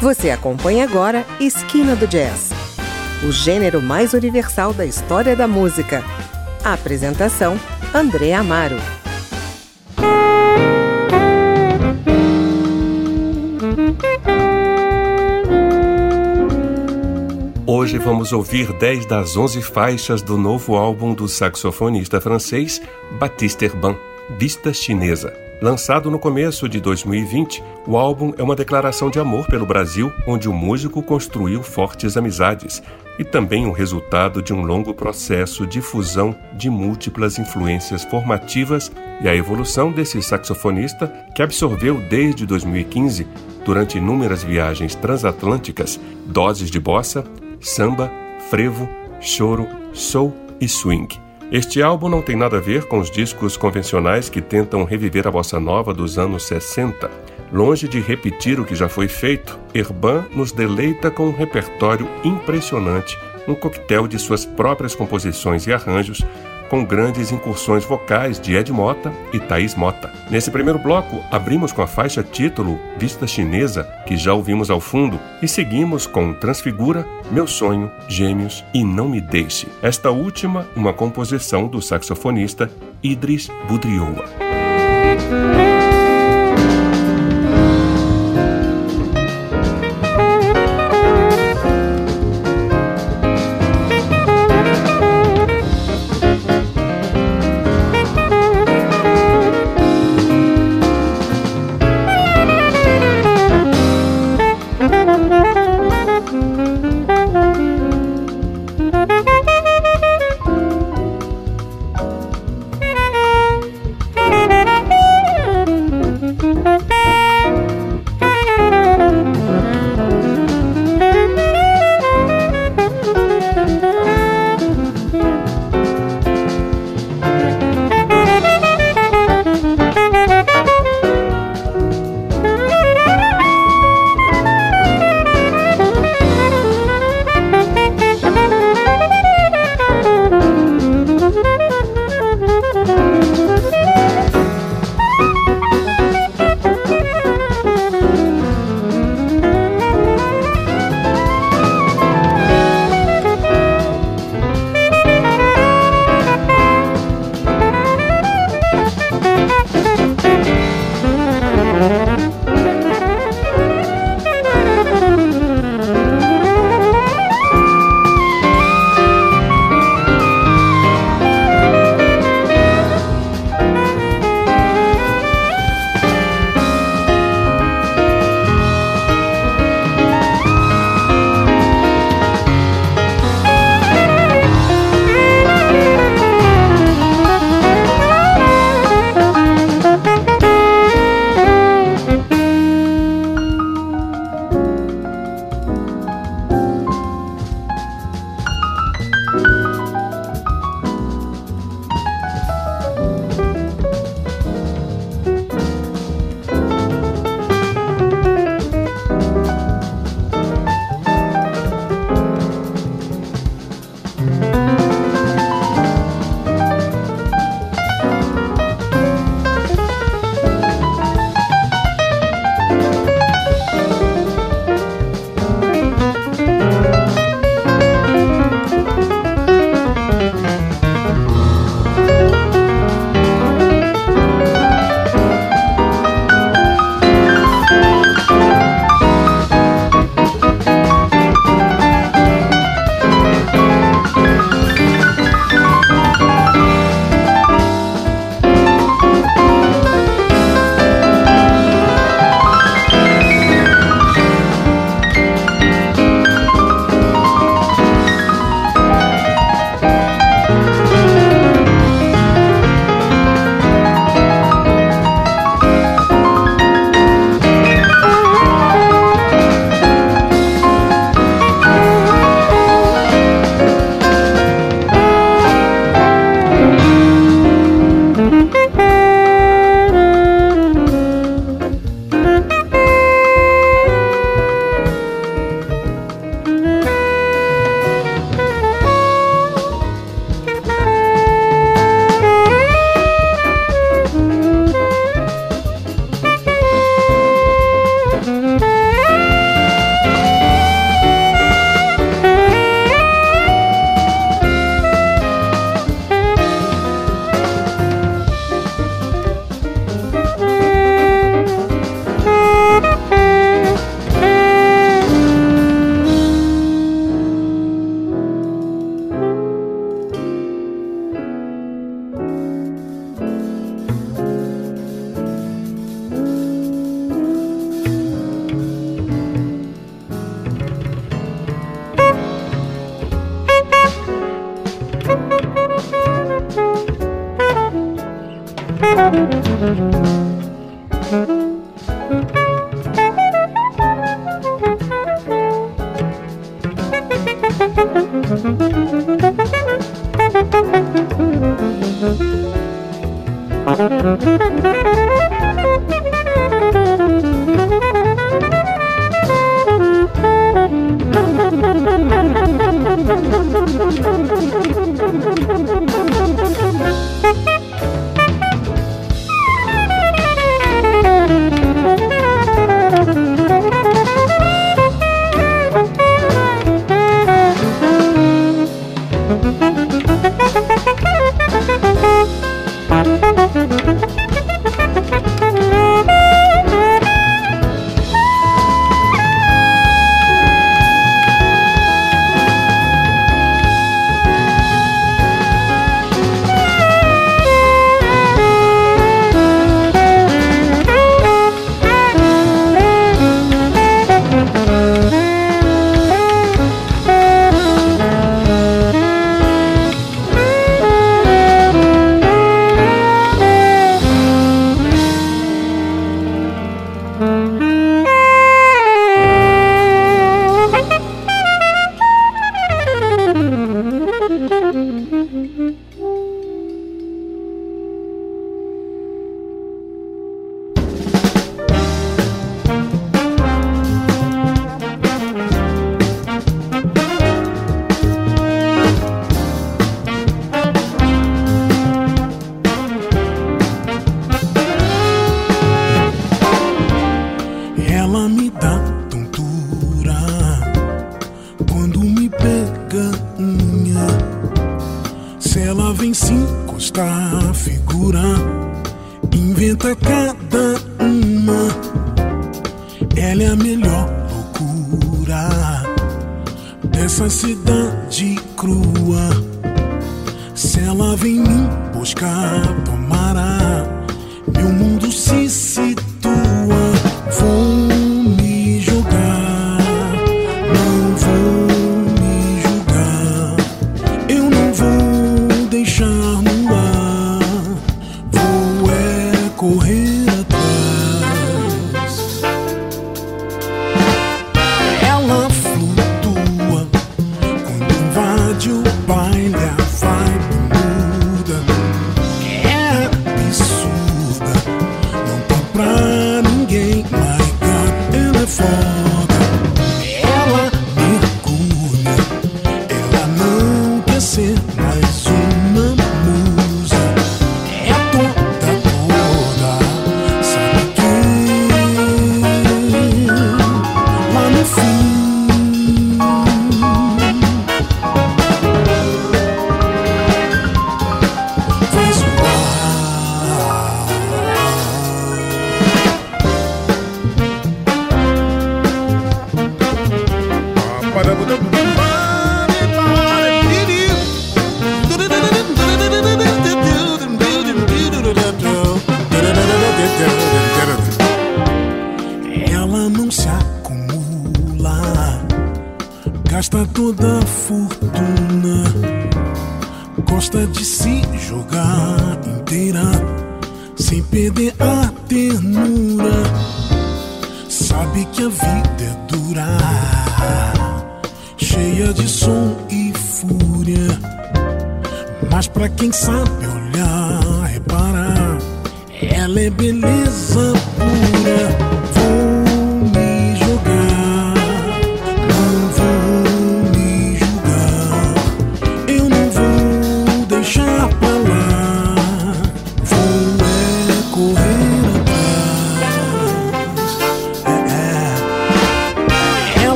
Você acompanha agora Esquina do Jazz, o gênero mais universal da história da música. A apresentação: André Amaro. Hoje vamos ouvir 10 das 11 faixas do novo álbum do saxofonista francês Baptiste Herbin, Vista Chinesa. Lançado no começo de 2020, o álbum é uma declaração de amor pelo Brasil, onde o músico construiu fortes amizades, e também o resultado de um longo processo de fusão de múltiplas influências formativas e a evolução desse saxofonista que absorveu desde 2015, durante inúmeras viagens transatlânticas, doses de bossa, samba, frevo, choro, soul e swing. Este álbum não tem nada a ver com os discos convencionais que tentam reviver a bossa nova dos anos 60. Longe de repetir o que já foi feito, Herban nos deleita com um repertório impressionante, um coquetel de suas próprias composições e arranjos, com grandes incursões vocais de Ed Mota e Thaís Mota. Nesse primeiro bloco, abrimos com a faixa título Vista Chinesa, que já ouvimos ao fundo, e seguimos com Transfigura, Meu Sonho, Gêmeos e Não Me Deixe. Esta última, uma composição do saxofonista Idris Budrioa.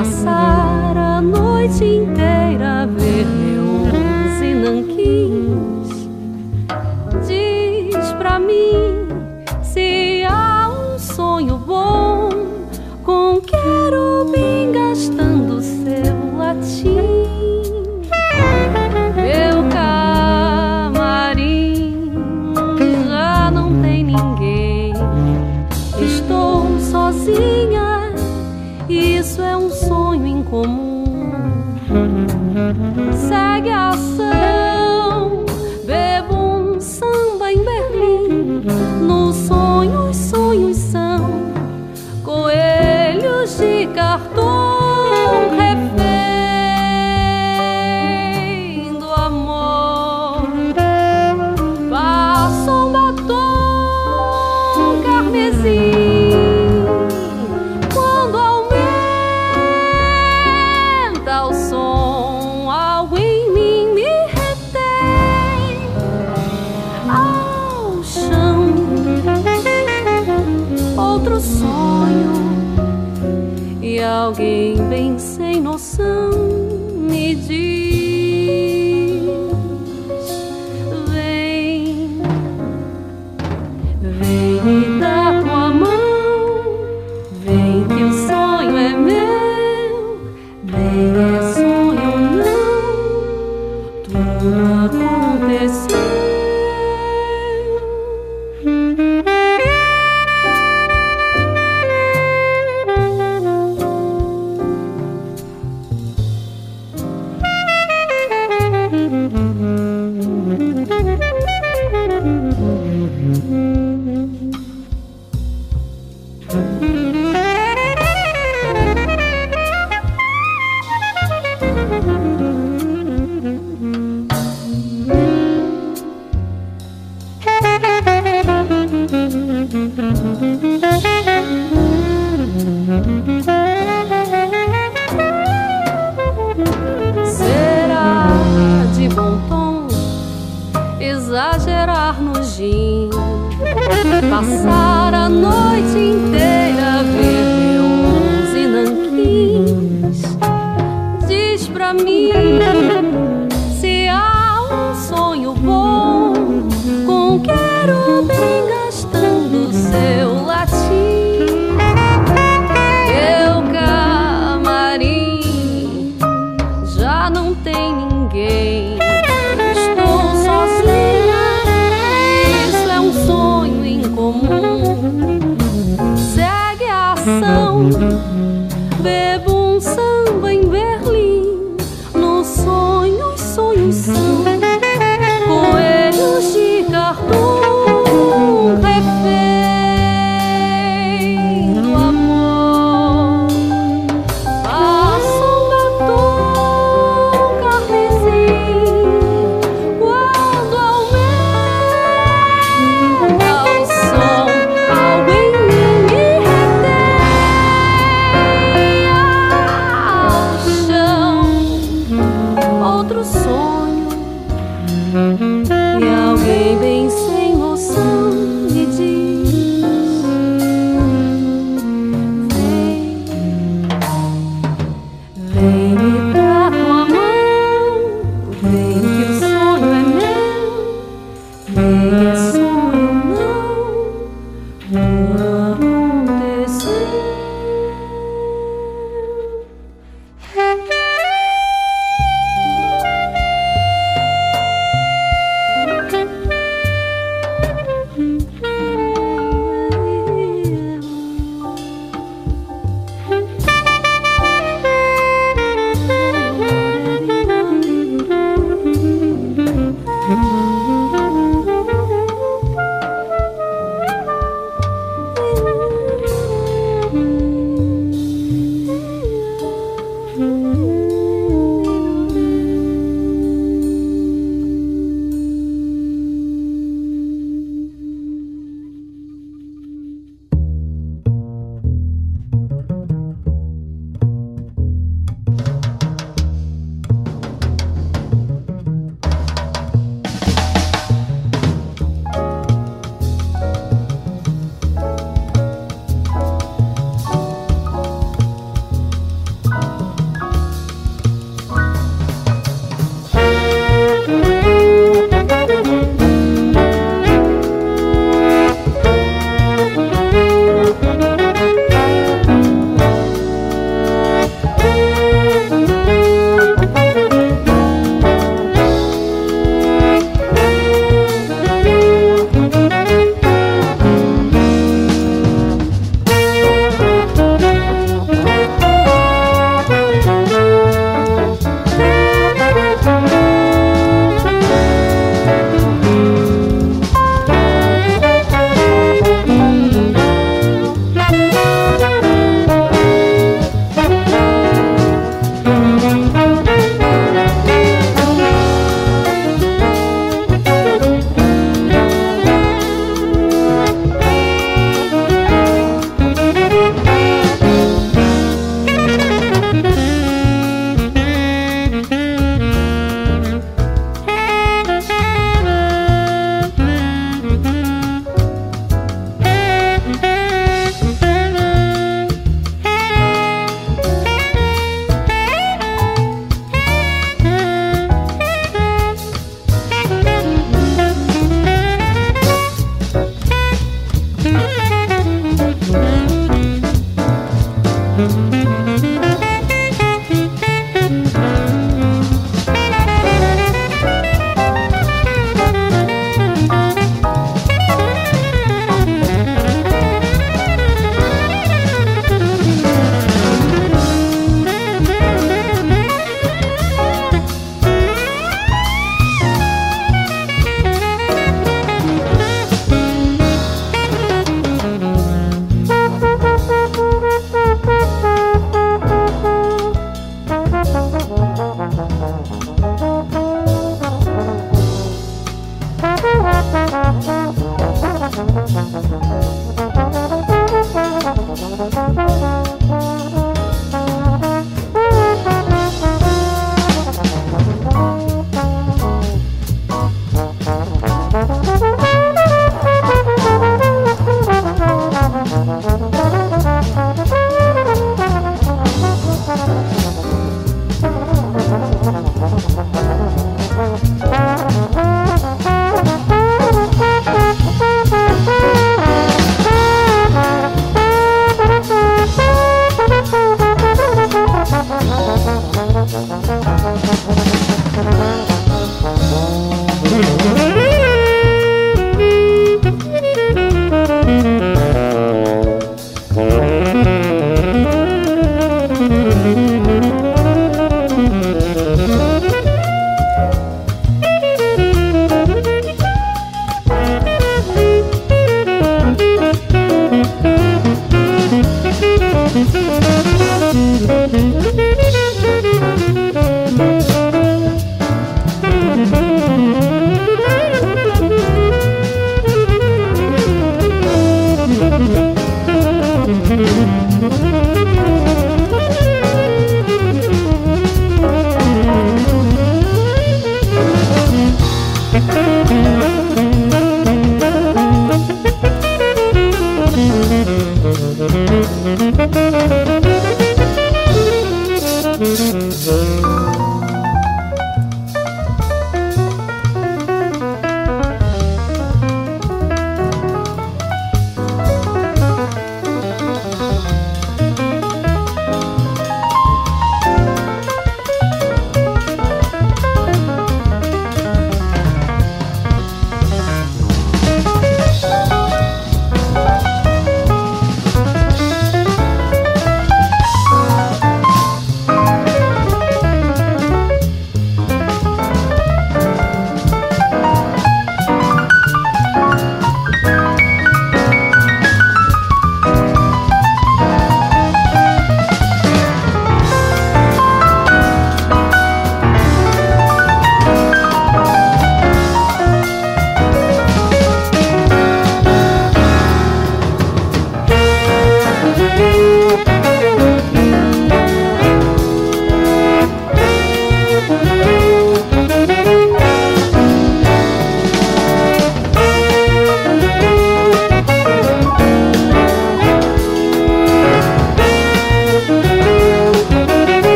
passar. Retém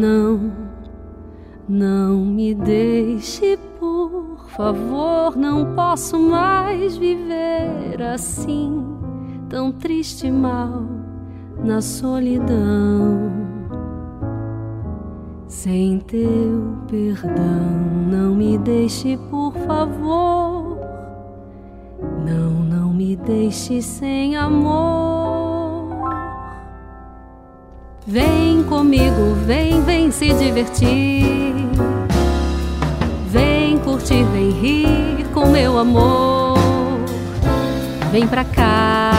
Não, não me deixe, por favor. Não posso mais viver assim, tão triste e mal, na solidão. Sem teu perdão, não me deixe, por favor. Não, não me deixe sem amor. Vem comigo, vem, vem se divertir. Vem curtir, vem rir com meu amor. Vem pra cá.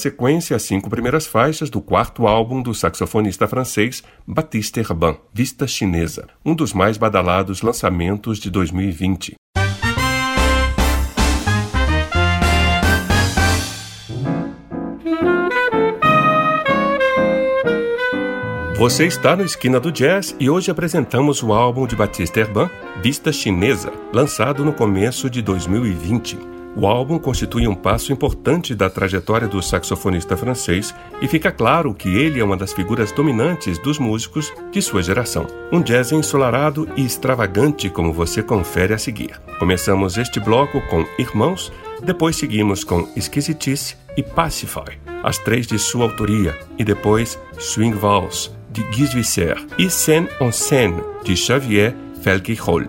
Sequência as cinco primeiras faixas do quarto álbum do saxofonista francês Baptiste Herbin, Vista Chinesa, um dos mais badalados lançamentos de 2020. Você está no Esquina do Jazz e hoje apresentamos o álbum de Batista Herban, Vista Chinesa, lançado no começo de 2020. O álbum constitui um passo importante da trajetória do saxofonista francês e fica claro que ele é uma das figuras dominantes dos músicos de sua geração. Um jazz ensolarado e extravagante como você confere a seguir. Começamos este bloco com Irmãos, depois seguimos com Esquisitice e Pacify, as três de sua autoria, e depois Swing Vals, de Guy Visser e Scène en Scène, de Xavier Felgueirolle.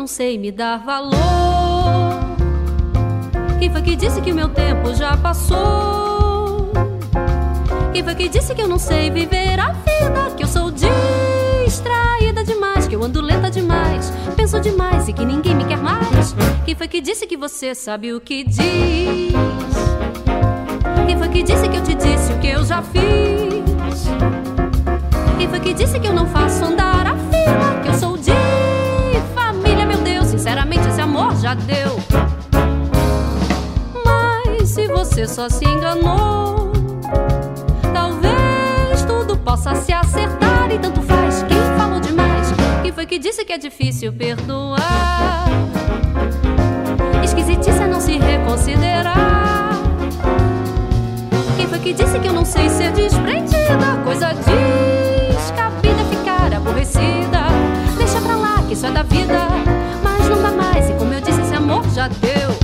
Não sei me dar valor? Quem foi que disse que o meu tempo já passou? Quem foi que disse que eu não sei viver a vida? Que eu sou distraída demais, que eu ando lenta demais, penso demais e que ninguém me quer mais. Quem foi que disse que você sabe o que diz? Quem foi que disse que eu te disse o que eu já fiz? Quem foi que disse que eu não faço andar a já deu. Mas se você só se enganou, talvez tudo possa se acertar e tanto faz. Quem falou demais? Quem foi que disse que é difícil perdoar? Esquisitice é não se reconsiderar. Quem foi que disse que eu não sei ser desprendida? Coisa descabida ficar aborrecida. Deixa pra lá que isso é da vida, dá mais. E como eu disse, esse amor já deu.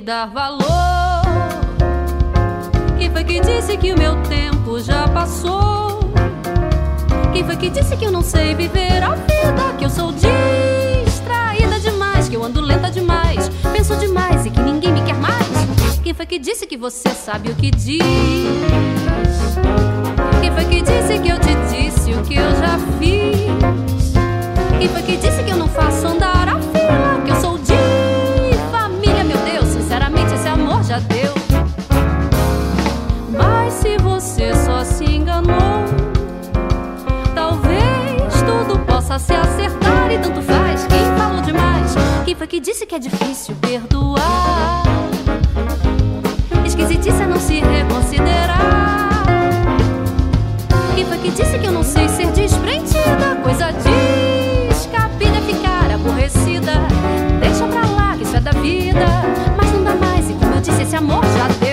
Dar valor. Amor já deu.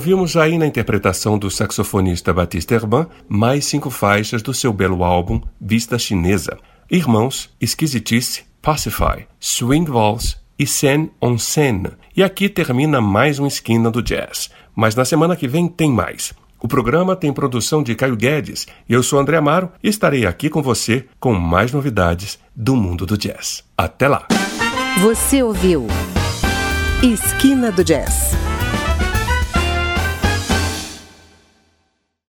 Ouvimos aí na interpretação do saxofonista Batista Herban mais cinco faixas do seu belo álbum Vista Chinesa. Irmãos, Esquisitice, Pacify, Swing Waltz e Scène on Scène. E aqui termina mais uma esquina do jazz. Mas na semana que vem tem mais. O programa tem produção de Caio Guedes eu sou André Amaro e estarei aqui com você com mais novidades do mundo do jazz. Até lá! Você ouviu Esquina do Jazz